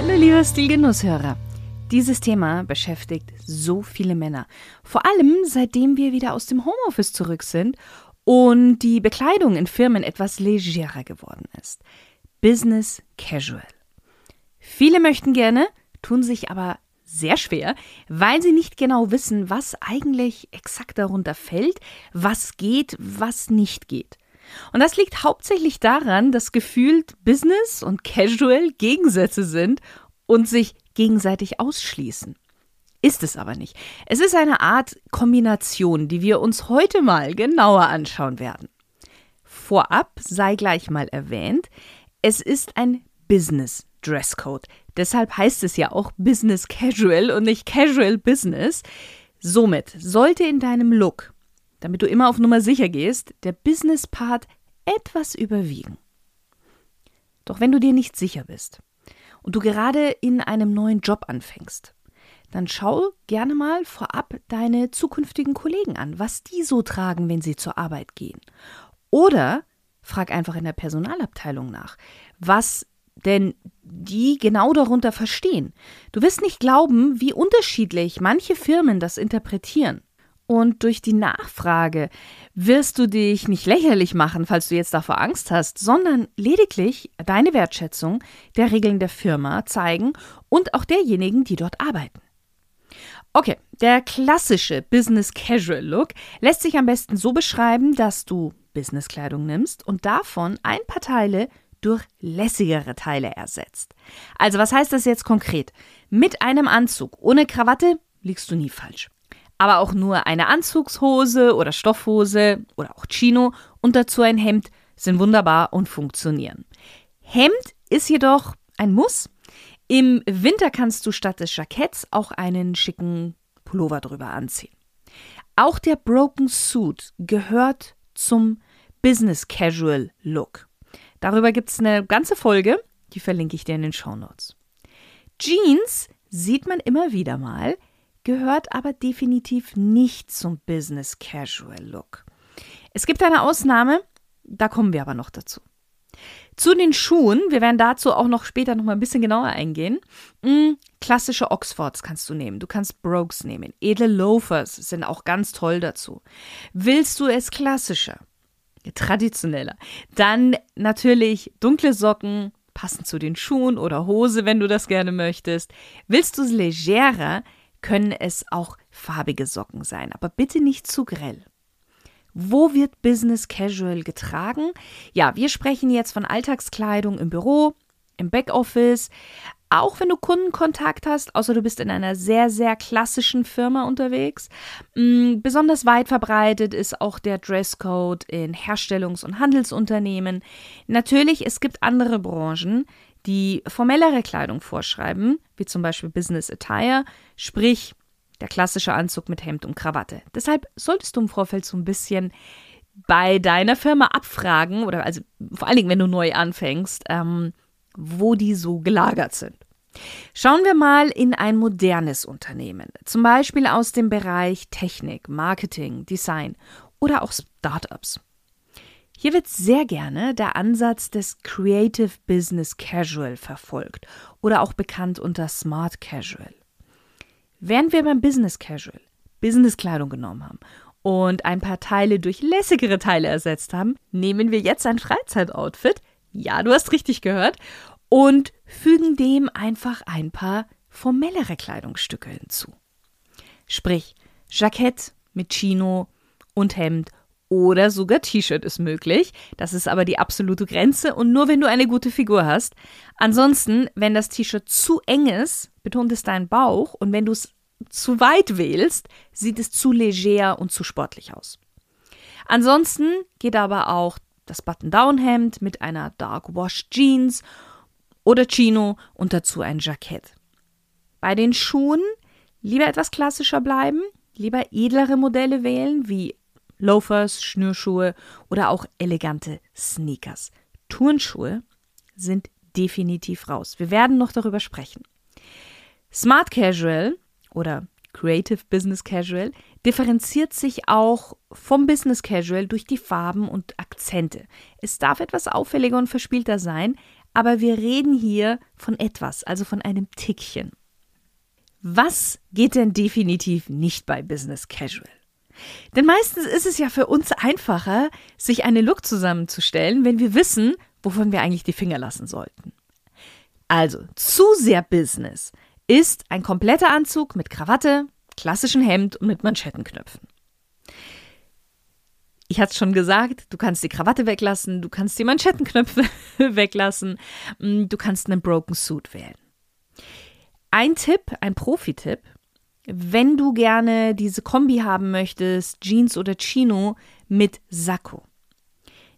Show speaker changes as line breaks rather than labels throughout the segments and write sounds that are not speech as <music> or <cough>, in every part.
Hallo liebe Stilgenusshörer. Dieses Thema beschäftigt so viele Männer. Vor allem seitdem wir wieder aus dem Homeoffice zurück sind und die Bekleidung in Firmen etwas legerer geworden ist. Business Casual. Viele möchten gerne, tun sich aber sehr schwer, weil sie nicht genau wissen, was eigentlich exakt darunter fällt, was geht, was nicht geht. Und das liegt hauptsächlich daran, dass gefühlt Business und Casual Gegensätze sind und sich gegenseitig ausschließen. Ist es aber nicht. Es ist eine Art Kombination, die wir uns heute mal genauer anschauen werden. Vorab sei gleich mal erwähnt, es ist ein Business Dresscode. Deshalb heißt es ja auch Business Casual und nicht Casual Business. Somit sollte in deinem Look, damit du immer auf Nummer sicher gehst, der Business Part etwas überwiegen. Doch wenn du dir nicht sicher bist, und du gerade in einem neuen Job anfängst, dann schau gerne mal vorab deine zukünftigen Kollegen an, was die so tragen, wenn sie zur Arbeit gehen. Oder frag einfach in der Personalabteilung nach, was denn die genau darunter verstehen. Du wirst nicht glauben, wie unterschiedlich manche Firmen das interpretieren. Und durch die Nachfrage wirst du dich nicht lächerlich machen, falls du jetzt davor Angst hast, sondern lediglich deine Wertschätzung der Regeln der Firma zeigen und auch derjenigen, die dort arbeiten. Okay, der klassische Business Casual Look lässt sich am besten so beschreiben, dass du Businesskleidung nimmst und davon ein paar Teile durch lässigere Teile ersetzt. Also was heißt das jetzt konkret? Mit einem Anzug ohne Krawatte liegst du nie falsch aber auch nur eine Anzugshose oder Stoffhose oder auch Chino und dazu ein Hemd sind wunderbar und funktionieren. Hemd ist jedoch ein Muss. Im Winter kannst du statt des Jacketts auch einen schicken Pullover drüber anziehen. Auch der Broken Suit gehört zum Business Casual Look. Darüber gibt es eine ganze Folge, die verlinke ich dir in den Show Notes. Jeans sieht man immer wieder mal, gehört aber definitiv nicht zum Business Casual Look. Es gibt eine Ausnahme, da kommen wir aber noch dazu. Zu den Schuhen, wir werden dazu auch noch später noch mal ein bisschen genauer eingehen. Mm, klassische Oxfords kannst du nehmen, du kannst Brokes nehmen. Edle Loafers sind auch ganz toll dazu. Willst du es klassischer, traditioneller, dann natürlich dunkle Socken, passend zu den Schuhen oder Hose, wenn du das gerne möchtest. Willst du es legerer, können es auch farbige Socken sein, aber bitte nicht zu grell. Wo wird Business Casual getragen? Ja, wir sprechen jetzt von Alltagskleidung im Büro, im Backoffice, auch wenn du Kundenkontakt hast, außer du bist in einer sehr, sehr klassischen Firma unterwegs. Mm, besonders weit verbreitet ist auch der Dresscode in Herstellungs- und Handelsunternehmen. Natürlich, es gibt andere Branchen, die formellere Kleidung vorschreiben, wie zum Beispiel Business Attire, sprich der klassische Anzug mit Hemd und Krawatte. Deshalb solltest du im Vorfeld so ein bisschen bei deiner Firma abfragen, oder also vor allen Dingen, wenn du neu anfängst, ähm, wo die so gelagert sind. Schauen wir mal in ein modernes Unternehmen, zum Beispiel aus dem Bereich Technik, Marketing, Design oder auch Startups. Hier wird sehr gerne der Ansatz des Creative Business Casual verfolgt oder auch bekannt unter Smart Casual. Während wir beim Business Casual Businesskleidung genommen haben und ein paar Teile durch lässigere Teile ersetzt haben, nehmen wir jetzt ein Freizeitoutfit, ja, du hast richtig gehört, und fügen dem einfach ein paar formellere Kleidungsstücke hinzu. Sprich, Jackett mit Chino und Hemd oder sogar T-Shirt ist möglich. Das ist aber die absolute Grenze und nur wenn du eine gute Figur hast. Ansonsten, wenn das T-Shirt zu eng ist, betont es deinen Bauch und wenn du es zu weit wählst, sieht es zu leger und zu sportlich aus. Ansonsten geht aber auch das Button-Down-Hemd mit einer Dark Wash Jeans oder Chino und dazu ein Jackett. Bei den Schuhen lieber etwas klassischer bleiben, lieber edlere Modelle wählen, wie Loafers, Schnürschuhe oder auch elegante Sneakers. Turnschuhe sind definitiv raus. Wir werden noch darüber sprechen. Smart Casual oder Creative Business Casual differenziert sich auch vom Business Casual durch die Farben und Akzente. Es darf etwas auffälliger und verspielter sein, aber wir reden hier von etwas, also von einem Tickchen. Was geht denn definitiv nicht bei Business Casual? Denn meistens ist es ja für uns einfacher, sich einen Look zusammenzustellen, wenn wir wissen, wovon wir eigentlich die Finger lassen sollten. Also, zu sehr Business ist ein kompletter Anzug mit Krawatte, klassischen Hemd und mit Manschettenknöpfen. Ich hatte es schon gesagt, du kannst die Krawatte weglassen, du kannst die Manschettenknöpfe <laughs> weglassen, mm, du kannst einen Broken Suit wählen. Ein Tipp, ein Profi-Tipp, wenn du gerne diese Kombi haben möchtest, Jeans oder Chino mit Sakko.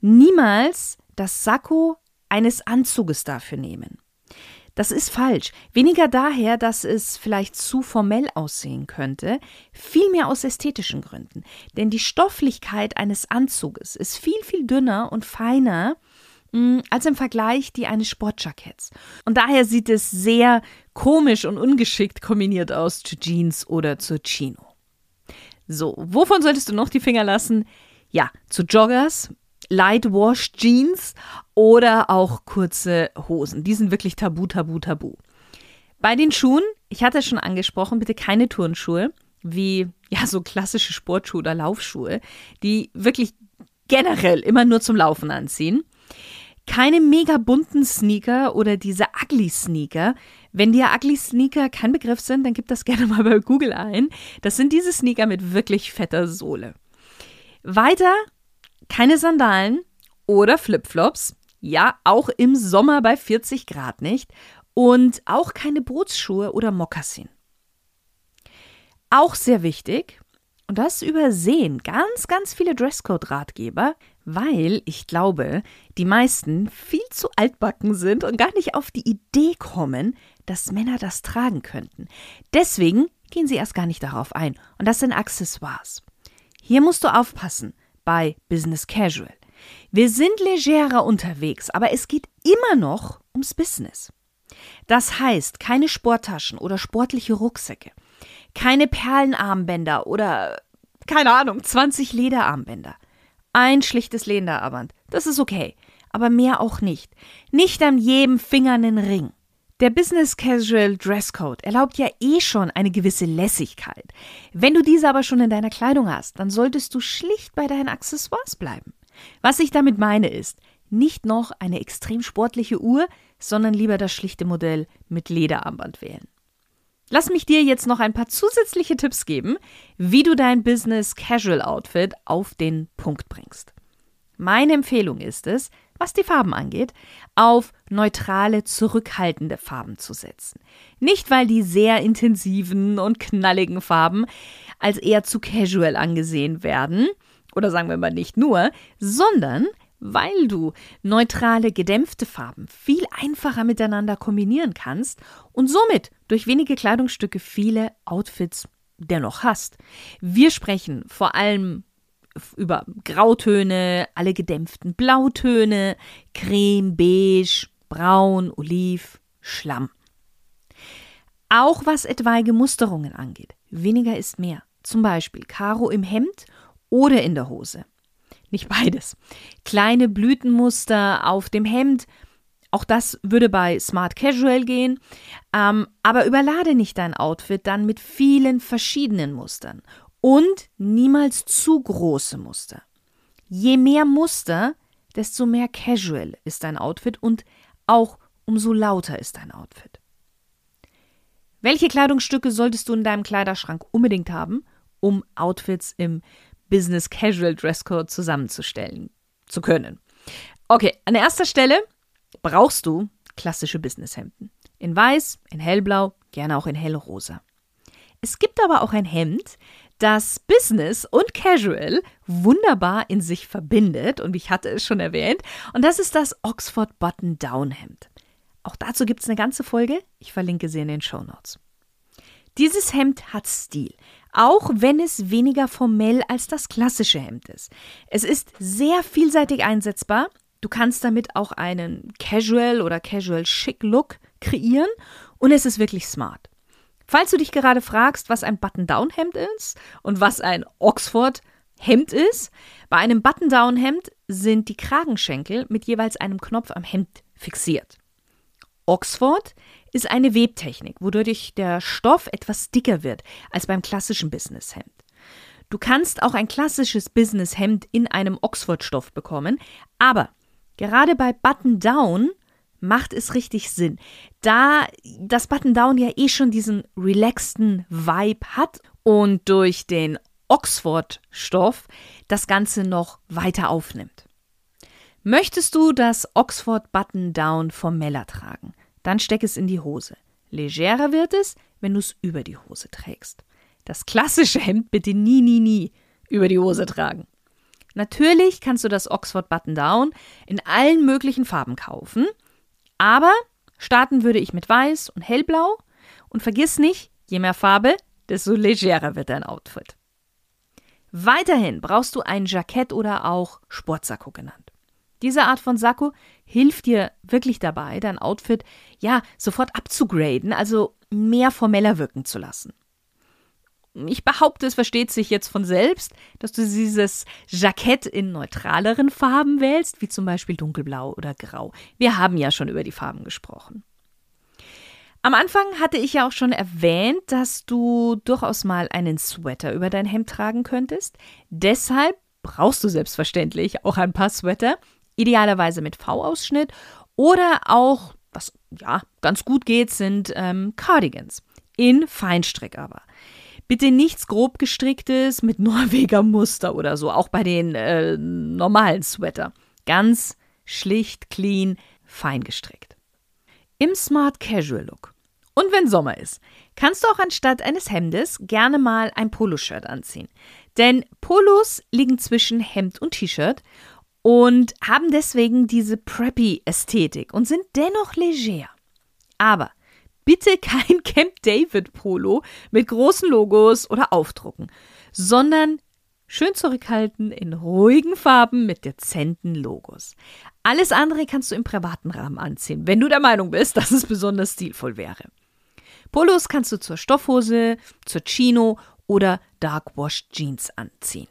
Niemals das Sakko eines Anzuges dafür nehmen. Das ist falsch. Weniger daher, dass es vielleicht zu formell aussehen könnte, vielmehr aus ästhetischen Gründen. Denn die Stofflichkeit eines Anzuges ist viel, viel dünner und feiner als im Vergleich die eines Sportjacketts. Und daher sieht es sehr komisch und ungeschickt kombiniert aus zu Jeans oder zu Chino. So, wovon solltest du noch die Finger lassen? Ja, zu Joggers, Light Wash Jeans oder auch kurze Hosen. Die sind wirklich tabu, tabu, tabu. Bei den Schuhen, ich hatte es schon angesprochen, bitte keine Turnschuhe, wie ja so klassische Sportschuhe oder Laufschuhe, die wirklich generell immer nur zum Laufen anziehen. Keine mega bunten Sneaker oder diese ugly Sneaker. Wenn dir ugly Sneaker kein Begriff sind, dann gib das gerne mal bei Google ein. Das sind diese Sneaker mit wirklich fetter Sohle. Weiter keine Sandalen oder Flipflops. Ja, auch im Sommer bei 40 Grad nicht. Und auch keine Bootsschuhe oder Mokassin. Auch sehr wichtig, und das übersehen ganz, ganz viele Dresscode-Ratgeber, weil ich glaube, die meisten viel zu altbacken sind und gar nicht auf die Idee kommen, dass Männer das tragen könnten. Deswegen gehen sie erst gar nicht darauf ein. Und das sind Accessoires. Hier musst du aufpassen bei Business Casual. Wir sind legerer unterwegs, aber es geht immer noch ums Business. Das heißt, keine Sporttaschen oder sportliche Rucksäcke, keine Perlenarmbänder oder keine Ahnung, 20 Lederarmbänder. Ein schlichtes Lederarmband, das ist okay, aber mehr auch nicht. Nicht an jedem Finger einen Ring. Der Business Casual Dresscode erlaubt ja eh schon eine gewisse Lässigkeit. Wenn du diese aber schon in deiner Kleidung hast, dann solltest du schlicht bei deinen Accessoires bleiben. Was ich damit meine ist, nicht noch eine extrem sportliche Uhr, sondern lieber das schlichte Modell mit Lederarmband wählen. Lass mich dir jetzt noch ein paar zusätzliche Tipps geben, wie du dein Business Casual Outfit auf den Punkt bringst. Meine Empfehlung ist es, was die Farben angeht, auf neutrale, zurückhaltende Farben zu setzen. Nicht, weil die sehr intensiven und knalligen Farben als eher zu casual angesehen werden, oder sagen wir mal nicht nur, sondern weil du neutrale, gedämpfte Farben viel einfacher miteinander kombinieren kannst und somit durch wenige Kleidungsstücke viele Outfits dennoch hast. Wir sprechen vor allem über Grautöne, alle gedämpften Blautöne, Creme, Beige, Braun, Oliv, Schlamm. Auch was etwaige Musterungen angeht. Weniger ist mehr. Zum Beispiel Karo im Hemd oder in der Hose. Nicht beides. Kleine Blütenmuster auf dem Hemd. Auch das würde bei Smart Casual gehen. Ähm, aber überlade nicht dein Outfit dann mit vielen verschiedenen Mustern und niemals zu große Muster. Je mehr Muster, desto mehr casual ist dein Outfit und auch umso lauter ist dein Outfit. Welche Kleidungsstücke solltest du in deinem Kleiderschrank unbedingt haben, um Outfits im Business Casual Dresscode zusammenzustellen zu können? Okay, an erster Stelle brauchst du klassische Businesshemden. In weiß, in hellblau, gerne auch in hellrosa. Es gibt aber auch ein Hemd, das Business und Casual wunderbar in sich verbindet und ich hatte es schon erwähnt und das ist das Oxford Button Down Hemd. Auch dazu gibt es eine ganze Folge. Ich verlinke sie in den Show Notes. Dieses Hemd hat Stil, auch wenn es weniger formell als das klassische Hemd ist. Es ist sehr vielseitig einsetzbar. Du kannst damit auch einen Casual oder Casual Chic Look kreieren und es ist wirklich smart. Falls du dich gerade fragst, was ein Button-Down-Hemd ist und was ein Oxford-Hemd ist, bei einem Button-Down-Hemd sind die Kragenschenkel mit jeweils einem Knopf am Hemd fixiert. Oxford ist eine Webtechnik, wodurch der Stoff etwas dicker wird als beim klassischen Businesshemd. Du kannst auch ein klassisches Businesshemd in einem Oxford-Stoff bekommen, aber gerade bei Button Down macht es richtig Sinn, da das Button Down ja eh schon diesen relaxten Vibe hat und durch den Oxford-Stoff das Ganze noch weiter aufnimmt. Möchtest du das Oxford Button Down formeller tragen? Dann steck es in die Hose. Legerer wird es, wenn du es über die Hose trägst. Das klassische Hemd bitte nie, nie, nie über die Hose tragen. Natürlich kannst du das Oxford Button Down in allen möglichen Farben kaufen, aber starten würde ich mit Weiß und Hellblau und vergiss nicht, je mehr Farbe, desto legerer wird dein Outfit. Weiterhin brauchst du ein Jackett oder auch Sportsacko genannt. Diese Art von Sakko hilft dir wirklich dabei, dein Outfit ja sofort abzugraden, also mehr formeller wirken zu lassen. Ich behaupte, es versteht sich jetzt von selbst, dass du dieses Jackett in neutraleren Farben wählst, wie zum Beispiel dunkelblau oder grau. Wir haben ja schon über die Farben gesprochen. Am Anfang hatte ich ja auch schon erwähnt, dass du durchaus mal einen Sweater über dein Hemd tragen könntest. Deshalb brauchst du selbstverständlich auch ein paar Sweater, idealerweise mit V-Ausschnitt oder auch, was ja ganz gut geht, sind ähm, Cardigans in Feinstrick aber. Bitte nichts grob gestricktes mit <laughs> Norweger Muster oder so, auch bei den äh, normalen Sweater. Ganz schlicht, clean, fein gestrickt. Im Smart Casual Look. Und wenn Sommer ist, kannst du auch anstatt eines Hemdes gerne mal ein Poloshirt anziehen. Denn Polos liegen zwischen Hemd und T-Shirt und haben deswegen diese Preppy-Ästhetik und sind dennoch leger. Aber bitte kein <laughs> Camp David Polo mit großen Logos oder Aufdrucken, sondern schön zurückhalten in ruhigen Farben mit dezenten Logos. Alles andere kannst du im privaten Rahmen anziehen, wenn du der Meinung bist, <laughs> dass es besonders stilvoll wäre. Polos kannst du zur Stoffhose, zur Chino oder Dark Wash Jeans anziehen.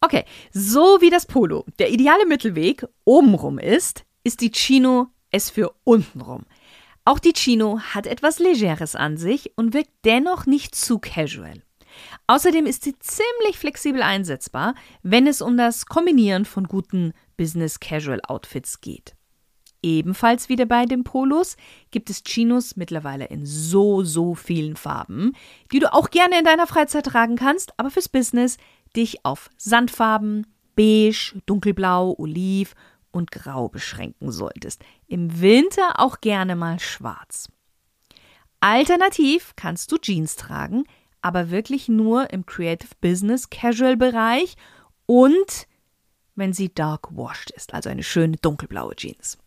Okay, so wie das Polo der ideale Mittelweg obenrum ist, ist die Chino es für untenrum. Auch die Chino hat etwas Legeres an sich und wirkt dennoch nicht zu casual. Außerdem ist sie ziemlich flexibel einsetzbar, wenn es um das Kombinieren von guten Business-Casual-Outfits geht. Ebenfalls wieder bei den Polos gibt es Chinos mittlerweile in so, so vielen Farben, die du auch gerne in deiner Freizeit tragen kannst, aber fürs Business dich auf Sandfarben, beige, dunkelblau, oliv und grau beschränken solltest. Im Winter auch gerne mal schwarz. Alternativ kannst du Jeans tragen, aber wirklich nur im Creative Business Casual Bereich und wenn sie dark washed ist, also eine schöne dunkelblaue Jeans.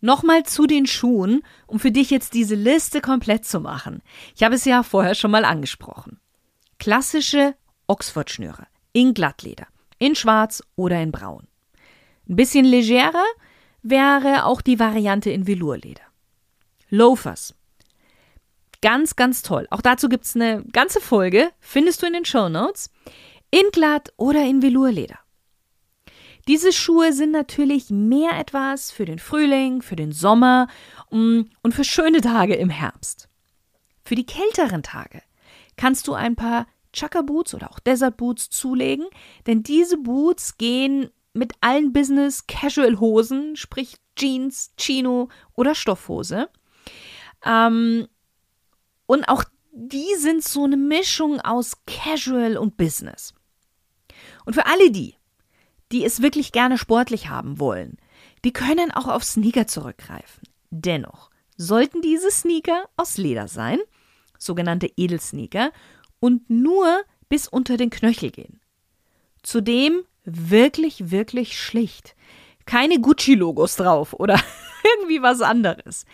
Nochmal zu den Schuhen, um für dich jetzt diese Liste komplett zu machen. Ich habe es ja vorher schon mal angesprochen. Klassische Oxford-Schnüre in Glattleder, in Schwarz oder in Braun. Ein bisschen legerer wäre auch die Variante in Velourleder. Loafers. Ganz, ganz toll. Auch dazu gibt es eine ganze Folge, findest du in den Show Notes. In Glatt oder in Velourleder. Diese Schuhe sind natürlich mehr etwas für den Frühling, für den Sommer mm, und für schöne Tage im Herbst. Für die kälteren Tage kannst du ein paar Chukka Boots oder auch Desert Boots zulegen, denn diese Boots gehen mit allen Business Casual Hosen, sprich Jeans, Chino oder Stoffhose. Ähm, und auch die sind so eine Mischung aus Casual und Business. Und für alle die, die es wirklich gerne sportlich haben wollen, die können auch auf Sneaker zurückgreifen. Dennoch sollten diese Sneaker aus Leder sein, sogenannte Edelsneaker, und nur bis unter den Knöchel gehen. Zudem wirklich, wirklich schlicht. Keine Gucci-Logos drauf oder <laughs> irgendwie was anderes.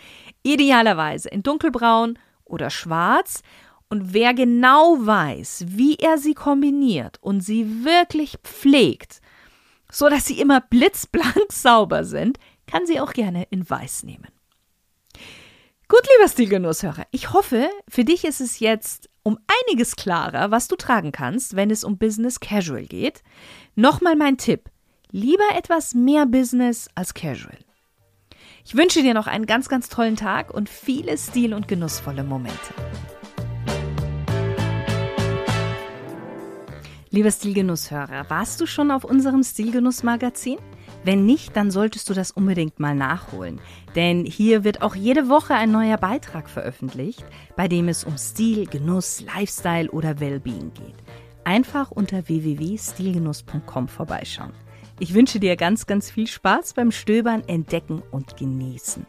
Idealerweise in dunkelbraun oder schwarz. Und wer genau weiß, wie er sie kombiniert und sie wirklich pflegt, so dass sie immer blitzblank <laughs> sauber sind, kann sie auch gerne in weiß nehmen. Gut, lieber Stilgenusshörer, ich hoffe, für dich ist es jetzt um einiges klarer, was du tragen kannst, wenn es um Business Casual geht. Nochmal mein Tipp. Lieber etwas mehr Business als Casual. Ich wünsche dir noch einen ganz, ganz tollen Tag und viele stil- und genussvolle Momente. Lieber Stilgenusshörer, warst du schon auf unserem Stilgenuss-Magazin? Wenn nicht, dann solltest du das unbedingt mal nachholen. Denn hier wird auch jede Woche ein neuer Beitrag veröffentlicht, bei dem es um Stil, Genuss, Lifestyle oder Wellbeing geht. Einfach unter www.stilgenuss.com vorbeischauen. Ich wünsche dir ganz, ganz viel Spaß beim Stöbern, Entdecken und Genießen.